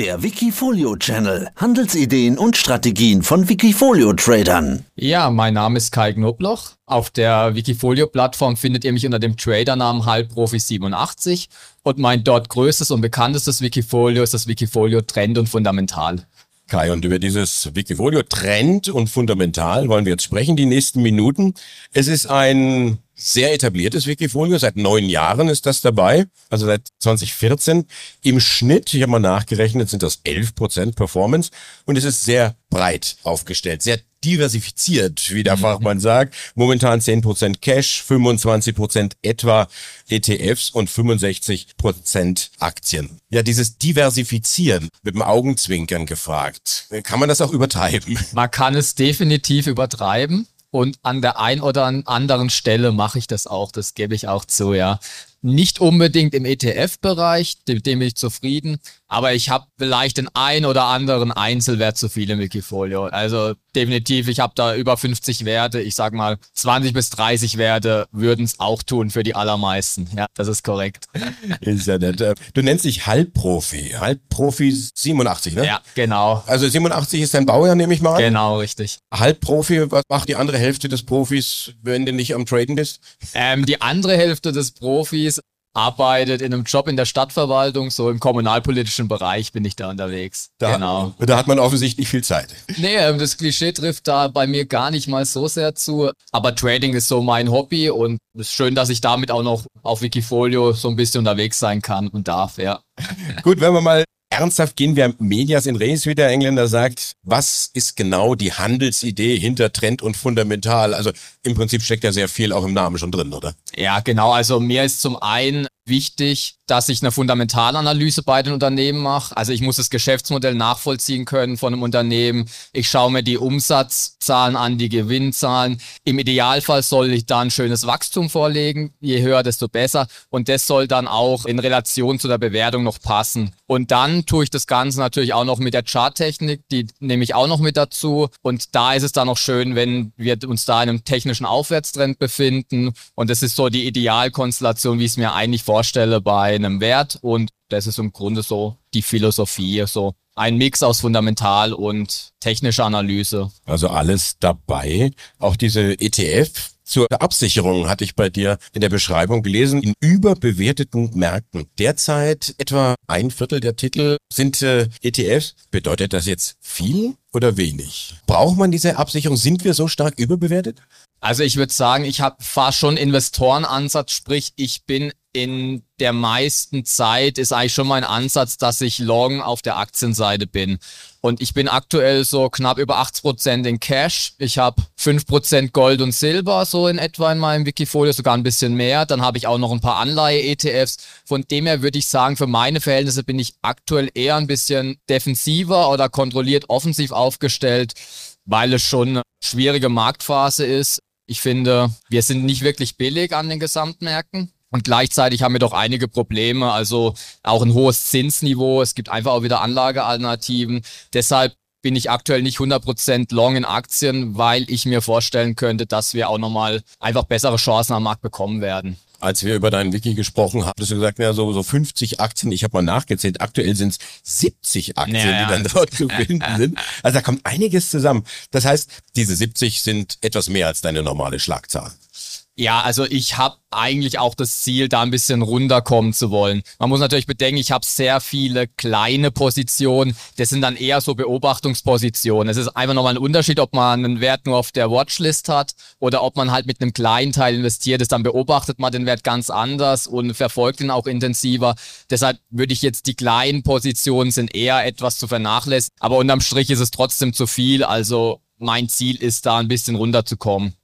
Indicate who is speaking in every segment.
Speaker 1: Der Wikifolio Channel. Handelsideen und Strategien von Wikifolio Tradern.
Speaker 2: Ja, mein Name ist Kai Knobloch. Auf der Wikifolio Plattform findet ihr mich unter dem Tradernamen Halbprofi87 und mein dort größtes und bekanntestes Wikifolio ist das Wikifolio Trend und Fundamental.
Speaker 3: Kai, und über dieses Wikifolio Trend und Fundamental wollen wir jetzt sprechen, die nächsten Minuten. Es ist ein sehr etabliertes Wikifolio. Seit neun Jahren ist das dabei, also seit 2014. Im Schnitt, ich habe mal nachgerechnet, sind das 11 Prozent Performance und es ist sehr breit aufgestellt, sehr diversifiziert, wie der mhm. Fachmann sagt. Momentan 10 Prozent Cash, 25 Prozent etwa ETFs und 65 Prozent Aktien. Ja, dieses Diversifizieren mit dem Augenzwinkern gefragt. Kann man das auch übertreiben?
Speaker 2: Man kann es definitiv übertreiben. Und an der ein oder anderen Stelle mache ich das auch, das gebe ich auch zu, ja. Nicht unbedingt im ETF-Bereich, mit dem bin ich zufrieden, aber ich habe vielleicht den ein oder anderen Einzelwert zu viel im Wikifolio. Also definitiv, ich habe da über 50 Werte. Ich sag mal, 20 bis 30 Werte würden es auch tun für die allermeisten. Ja, das ist korrekt.
Speaker 3: Ist ja nett. Äh, du nennst dich Halbprofi. Halbprofi 87, ne?
Speaker 2: Ja, genau.
Speaker 3: Also 87 ist dein Baujahr, nehme ich mal an.
Speaker 2: Genau, richtig.
Speaker 3: Halbprofi, was macht die andere Hälfte des Profis, wenn du nicht am Traden bist?
Speaker 2: Ähm, die andere Hälfte des Profis arbeitet in einem Job in der Stadtverwaltung, so im kommunalpolitischen Bereich bin ich da unterwegs.
Speaker 3: Da, genau. Da hat man offensichtlich viel Zeit.
Speaker 2: Nee, ähm, das Klischee trifft da bei mir gar nicht mal so sehr zu. Aber Trading ist so mein Hobby und es ist schön, dass ich damit auch noch auf Wikifolio so ein bisschen unterwegs sein kann und darf, ja.
Speaker 3: Gut, wenn wir mal ernsthaft gehen wir Medias in Res, wie der Engländer sagt. Was ist genau die Handelsidee hinter Trend und Fundamental? Also im Prinzip steckt ja sehr viel auch im Namen schon drin, oder?
Speaker 2: Ja, genau. Also mir ist zum einen wichtig, dass ich eine Fundamentalanalyse bei den Unternehmen mache. Also ich muss das Geschäftsmodell nachvollziehen können von einem Unternehmen. Ich schaue mir die Umsatzzahlen an, die Gewinnzahlen. Im Idealfall soll ich da ein schönes Wachstum vorlegen. Je höher, desto besser. Und das soll dann auch in Relation zu der Bewertung noch passen. Und dann tue ich das Ganze natürlich auch noch mit der Charttechnik, die nehme ich auch noch mit dazu. Und da ist es dann noch schön, wenn wir uns da in einem technischen Aufwärtstrend befinden. Und das ist so die Idealkonstellation, wie ich es mir eigentlich vorstelle bei einem Wert und das ist im Grunde so die Philosophie, so ein Mix aus Fundamental und technischer Analyse.
Speaker 3: Also alles dabei. Auch diese ETF zur Absicherung hatte ich bei dir in der Beschreibung gelesen, in überbewerteten Märkten. Derzeit etwa ein Viertel der Titel sind äh, ETFs. Bedeutet das jetzt viel oder wenig? Braucht man diese Absicherung? Sind wir so stark überbewertet?
Speaker 2: Also ich würde sagen, ich habe fast schon Investorenansatz, sprich ich bin in der meisten Zeit ist eigentlich schon mein Ansatz, dass ich long auf der Aktienseite bin. Und ich bin aktuell so knapp über 80 Prozent in Cash. Ich habe 5% Gold und Silber so in etwa in meinem Wikifolio, sogar ein bisschen mehr. Dann habe ich auch noch ein paar Anleihe-ETFs. Von dem her würde ich sagen, für meine Verhältnisse bin ich aktuell eher ein bisschen defensiver oder kontrolliert offensiv aufgestellt, weil es schon eine schwierige Marktphase ist. Ich finde, wir sind nicht wirklich billig an den Gesamtmärkten. Und gleichzeitig haben wir doch einige Probleme, also auch ein hohes Zinsniveau. Es gibt einfach auch wieder Anlagealternativen. Deshalb bin ich aktuell nicht 100% long in Aktien, weil ich mir vorstellen könnte, dass wir auch nochmal einfach bessere Chancen am Markt bekommen werden.
Speaker 3: Als wir über deinen Wiki gesprochen haben, hast du gesagt, ja, so, so 50 Aktien. Ich habe mal nachgezählt. Aktuell sind es 70 Aktien, ja, die dann dort zu finden sind. Also da kommt einiges zusammen. Das heißt, diese 70 sind etwas mehr als deine normale Schlagzahl.
Speaker 2: Ja, also ich habe eigentlich auch das Ziel, da ein bisschen runterkommen zu wollen. Man muss natürlich bedenken, ich habe sehr viele kleine Positionen. Das sind dann eher so Beobachtungspositionen. Es ist einfach nochmal ein Unterschied, ob man einen Wert nur auf der Watchlist hat oder ob man halt mit einem kleinen Teil investiert ist. Dann beobachtet man den Wert ganz anders und verfolgt ihn auch intensiver. Deshalb würde ich jetzt die kleinen Positionen sind eher etwas zu vernachlässigen. Aber unterm Strich ist es trotzdem zu viel. Also mein Ziel ist da ein bisschen runterzukommen.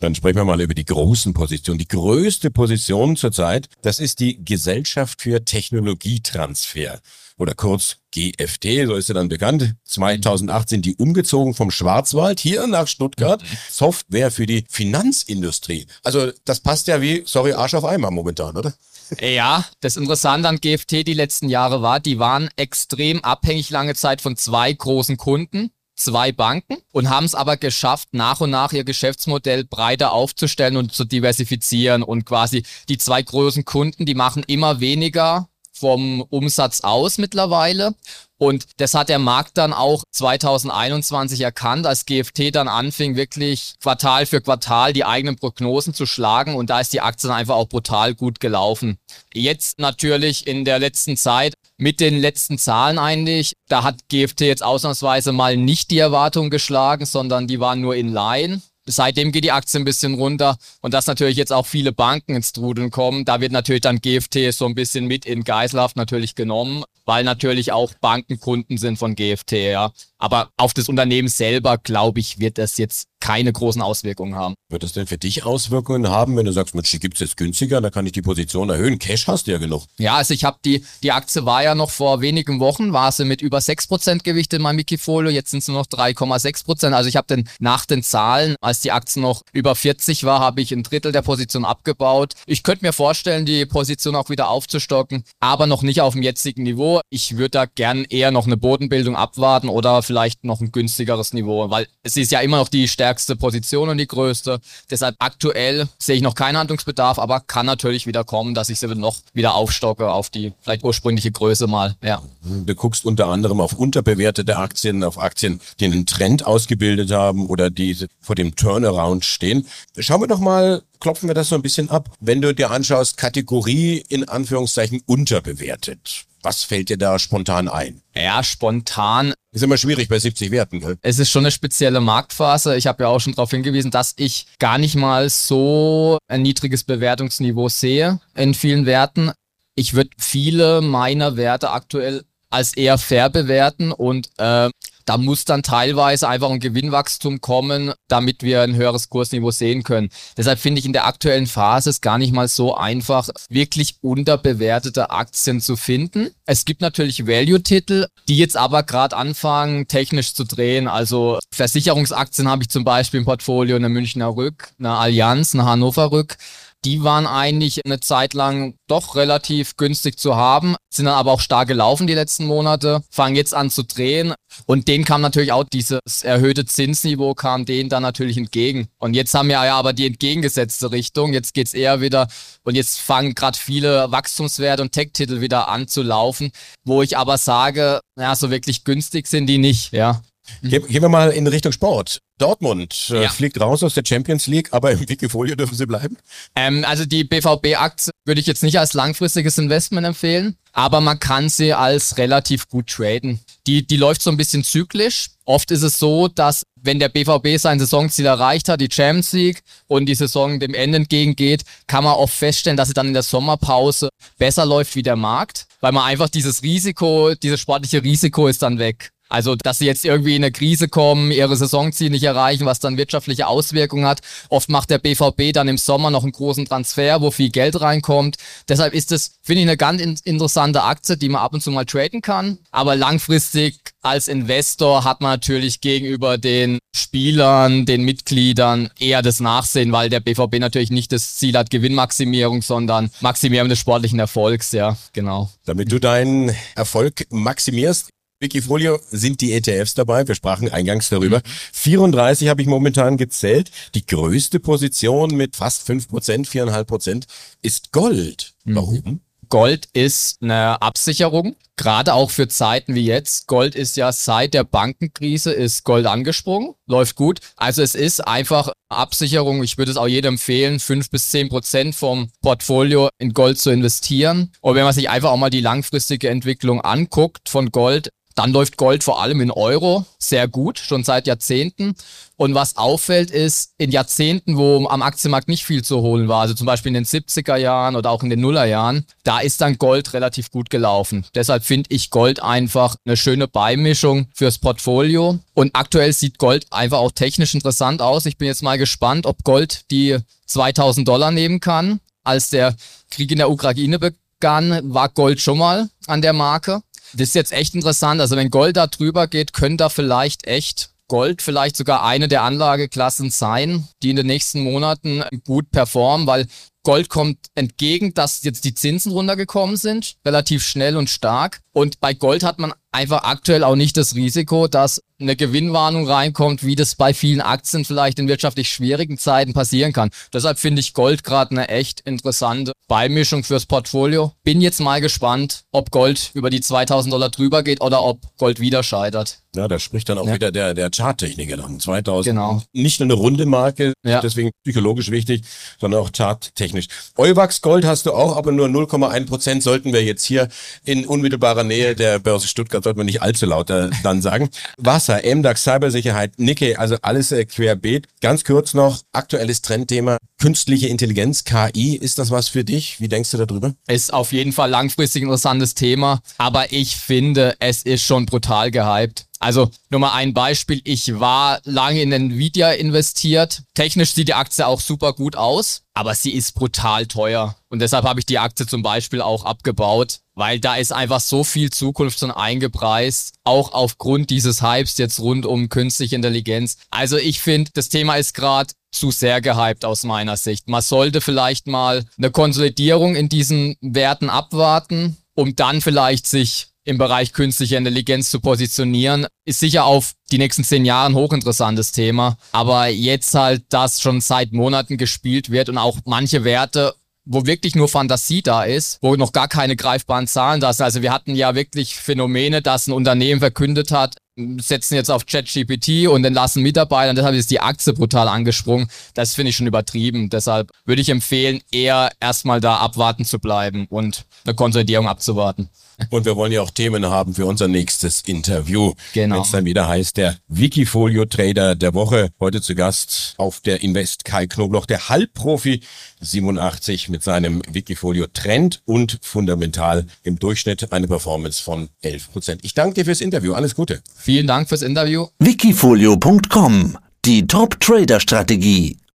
Speaker 3: Dann sprechen wir mal über die großen Positionen. Die größte Position zurzeit, das ist die Gesellschaft für Technologietransfer oder kurz GFT, so ist sie dann bekannt. 2008 sind die umgezogen vom Schwarzwald hier nach Stuttgart. Software für die Finanzindustrie. Also das passt ja wie, sorry, Arsch auf Eimer momentan, oder?
Speaker 2: Ja, das Interessante an GFT die letzten Jahre war, die waren extrem abhängig lange Zeit von zwei großen Kunden zwei Banken und haben es aber geschafft, nach und nach ihr Geschäftsmodell breiter aufzustellen und zu diversifizieren und quasi die zwei großen Kunden, die machen immer weniger vom Umsatz aus mittlerweile. Und das hat der Markt dann auch 2021 erkannt, als GFT dann anfing, wirklich Quartal für Quartal die eigenen Prognosen zu schlagen. Und da ist die Aktie dann einfach auch brutal gut gelaufen. Jetzt natürlich in der letzten Zeit mit den letzten Zahlen eigentlich, da hat GFT jetzt ausnahmsweise mal nicht die Erwartung geschlagen, sondern die waren nur in Line. Seitdem geht die Aktie ein bisschen runter und dass natürlich jetzt auch viele Banken ins Trudeln kommen. Da wird natürlich dann GFT so ein bisschen mit in Geiselhaft natürlich genommen, weil natürlich auch Banken Kunden sind von GFT, ja. Aber auf das Unternehmen selber, glaube ich, wird das jetzt keine großen Auswirkungen haben.
Speaker 3: Wird das denn für dich Auswirkungen haben, wenn du sagst, Mensch, die gibt's jetzt günstiger, da kann ich die Position erhöhen. Cash hast du ja genug.
Speaker 2: Ja, also ich habe die, die Aktie war ja noch vor wenigen Wochen, war sie mit über 6% Gewicht in meinem Wikifolio, jetzt sind sie noch 3,6%. Also ich habe den nach den Zahlen, als die Aktie noch über 40 war, habe ich ein Drittel der Position abgebaut. Ich könnte mir vorstellen, die Position auch wieder aufzustocken, aber noch nicht auf dem jetzigen Niveau. Ich würde da gern eher noch eine Bodenbildung abwarten oder vielleicht noch ein günstigeres Niveau, weil es ist ja immer noch die stärkste Position und die größte. Deshalb aktuell sehe ich noch keinen Handlungsbedarf, aber kann natürlich wieder kommen, dass ich sie noch wieder aufstocke auf die vielleicht ursprüngliche Größe mal. Ja.
Speaker 3: Du guckst unter anderem auf unterbewertete Aktien, auf Aktien, die einen Trend ausgebildet haben oder die vor dem Turnaround stehen. Schauen wir doch mal, klopfen wir das so ein bisschen ab. Wenn du dir anschaust, Kategorie in Anführungszeichen unterbewertet. Was fällt dir da spontan ein?
Speaker 2: Ja, spontan.
Speaker 3: Ist immer schwierig bei 70 Werten. Gell?
Speaker 2: Es ist schon eine spezielle Marktphase. Ich habe ja auch schon darauf hingewiesen, dass ich gar nicht mal so ein niedriges Bewertungsniveau sehe in vielen Werten. Ich würde viele meiner Werte aktuell als eher fair bewerten und äh, da muss dann teilweise einfach ein Gewinnwachstum kommen, damit wir ein höheres Kursniveau sehen können. Deshalb finde ich in der aktuellen Phase es gar nicht mal so einfach, wirklich unterbewertete Aktien zu finden. Es gibt natürlich Value-Titel, die jetzt aber gerade anfangen, technisch zu drehen. Also Versicherungsaktien habe ich zum Beispiel im Portfolio, eine Münchner Rück, eine Allianz, eine Hannover Rück die waren eigentlich eine Zeit lang doch relativ günstig zu haben, sind dann aber auch stark gelaufen die letzten Monate, fangen jetzt an zu drehen und denen kam natürlich auch dieses erhöhte Zinsniveau kam denen dann natürlich entgegen. Und jetzt haben wir ja aber die entgegengesetzte Richtung, jetzt geht's eher wieder und jetzt fangen gerade viele Wachstumswerte und Tech-Titel wieder an zu laufen, wo ich aber sage, ja, so wirklich günstig sind die nicht, ja.
Speaker 3: Gehen wir mal in Richtung Sport. Dortmund äh, ja. fliegt raus aus der Champions League, aber im Wikifolio dürfen sie bleiben?
Speaker 2: Ähm, also die BVB-Aktie würde ich jetzt nicht als langfristiges Investment empfehlen, aber man kann sie als relativ gut traden. Die, die läuft so ein bisschen zyklisch. Oft ist es so, dass wenn der BVB sein Saisonziel erreicht hat, die Champions League und die Saison dem Ende entgegengeht, kann man oft feststellen, dass sie dann in der Sommerpause besser läuft wie der Markt, weil man einfach dieses Risiko, dieses sportliche Risiko ist dann weg. Also, dass sie jetzt irgendwie in eine Krise kommen, ihre Saisonziele nicht erreichen, was dann wirtschaftliche Auswirkungen hat. Oft macht der BVB dann im Sommer noch einen großen Transfer, wo viel Geld reinkommt. Deshalb ist es, finde ich, eine ganz in interessante Aktie, die man ab und zu mal traden kann. Aber langfristig als Investor hat man natürlich gegenüber den Spielern, den Mitgliedern eher das Nachsehen, weil der BVB natürlich nicht das Ziel hat Gewinnmaximierung, sondern Maximierung des sportlichen Erfolgs, ja, genau.
Speaker 3: Damit du deinen Erfolg maximierst, Wikifolio sind die ETFs dabei. Wir sprachen eingangs darüber. 34 habe ich momentan gezählt. Die größte Position mit fast 5 Prozent, 4,5 Prozent ist Gold. Mhm. Warum?
Speaker 2: Gold ist eine Absicherung, gerade auch für Zeiten wie jetzt. Gold ist ja seit der Bankenkrise ist Gold angesprungen, läuft gut. Also es ist einfach Absicherung. Ich würde es auch jedem empfehlen, fünf bis zehn Prozent vom Portfolio in Gold zu investieren. Und wenn man sich einfach auch mal die langfristige Entwicklung anguckt von Gold, dann läuft Gold vor allem in Euro sehr gut, schon seit Jahrzehnten. Und was auffällt ist, in Jahrzehnten, wo am Aktienmarkt nicht viel zu holen war, also zum Beispiel in den 70er Jahren oder auch in den Nullerjahren, da ist dann Gold relativ gut gelaufen. Deshalb finde ich Gold einfach eine schöne Beimischung fürs Portfolio. Und aktuell sieht Gold einfach auch technisch interessant aus. Ich bin jetzt mal gespannt, ob Gold die 2000 Dollar nehmen kann. Als der Krieg in der Ukraine begann, war Gold schon mal an der Marke. Das ist jetzt echt interessant. Also wenn Gold da drüber geht, könnte da vielleicht echt Gold vielleicht sogar eine der Anlageklassen sein, die in den nächsten Monaten gut performen, weil Gold kommt entgegen, dass jetzt die Zinsen runtergekommen sind, relativ schnell und stark. Und bei Gold hat man einfach aktuell auch nicht das Risiko, dass eine Gewinnwarnung reinkommt, wie das bei vielen Aktien vielleicht in wirtschaftlich schwierigen Zeiten passieren kann. Deshalb finde ich Gold gerade eine echt interessante Beimischung fürs Portfolio. Bin jetzt mal gespannt, ob Gold über die 2000 Dollar drüber geht oder ob Gold wieder scheitert.
Speaker 3: Ja, da spricht dann auch
Speaker 2: Ja.
Speaker 3: wieder der, der Charttechniker dann. 2000.
Speaker 2: Genau.
Speaker 3: Nicht nur eine runde Marke,
Speaker 2: Ja.
Speaker 3: deswegen psychologisch wichtig, sondern auch charttechnisch. Euwax Gold hast du auch, aber nur 0,1 Prozent sollten wir jetzt hier in unmittelbarer Nähe der Börse Stuttgart, sollten wir nicht allzu laut äh, dann sagen. Wasser, MDAX, Cybersicherheit, Nikkei, also alles äh, querbeet. Ganz kurz noch, aktuelles Trendthema, künstliche Intelligenz, KI, ist das was für dich? Wie denkst du darüber?
Speaker 2: Ist auf jeden Fall langfristig ein interessantes Thema, aber ich finde, es ist schon brutal gehypt. Also nur mal ein Beispiel. Ich war lange in Nvidia investiert. Technisch sieht die Aktie auch super gut aus, aber sie ist brutal teuer. Und deshalb habe ich die Aktie zum Beispiel auch abgebaut, weil da ist einfach so viel Zukunft schon eingepreist, auch aufgrund dieses Hypes jetzt rund um künstliche Intelligenz. Also ich finde, das Thema ist gerade zu sehr gehypt aus meiner Sicht. Man sollte vielleicht mal eine Konsolidierung in diesen Werten abwarten, um dann vielleicht sich im Bereich künstliche Intelligenz zu positionieren, ist sicher auf die nächsten zehn Jahre ein hochinteressantes Thema. Aber jetzt halt, das schon seit Monaten gespielt wird und auch manche Werte wo wirklich nur Fantasie da ist, wo noch gar keine greifbaren Zahlen da sind. Also wir hatten ja wirklich Phänomene, dass ein Unternehmen verkündet hat, setzen jetzt auf ChatGPT und entlassen Mitarbeiter und deshalb ist die Aktie brutal angesprungen. Das finde ich schon übertrieben. Deshalb würde ich empfehlen, eher erstmal da abwarten zu bleiben und eine Konsolidierung abzuwarten.
Speaker 3: Und wir wollen ja auch Themen haben für unser nächstes Interview.
Speaker 2: Genau.
Speaker 3: Wenn es dann wieder heißt, der Wikifolio Trader der Woche. Heute zu Gast auf der Invest Kai Knobloch, der Halbprofi 87 mit seinem Wikifolio Trend und fundamental im Durchschnitt eine Performance von 11 Prozent. Ich danke dir fürs Interview. Alles Gute.
Speaker 2: Vielen Dank fürs Interview.
Speaker 1: Wikifolio.com Die Top-Trader-Strategie.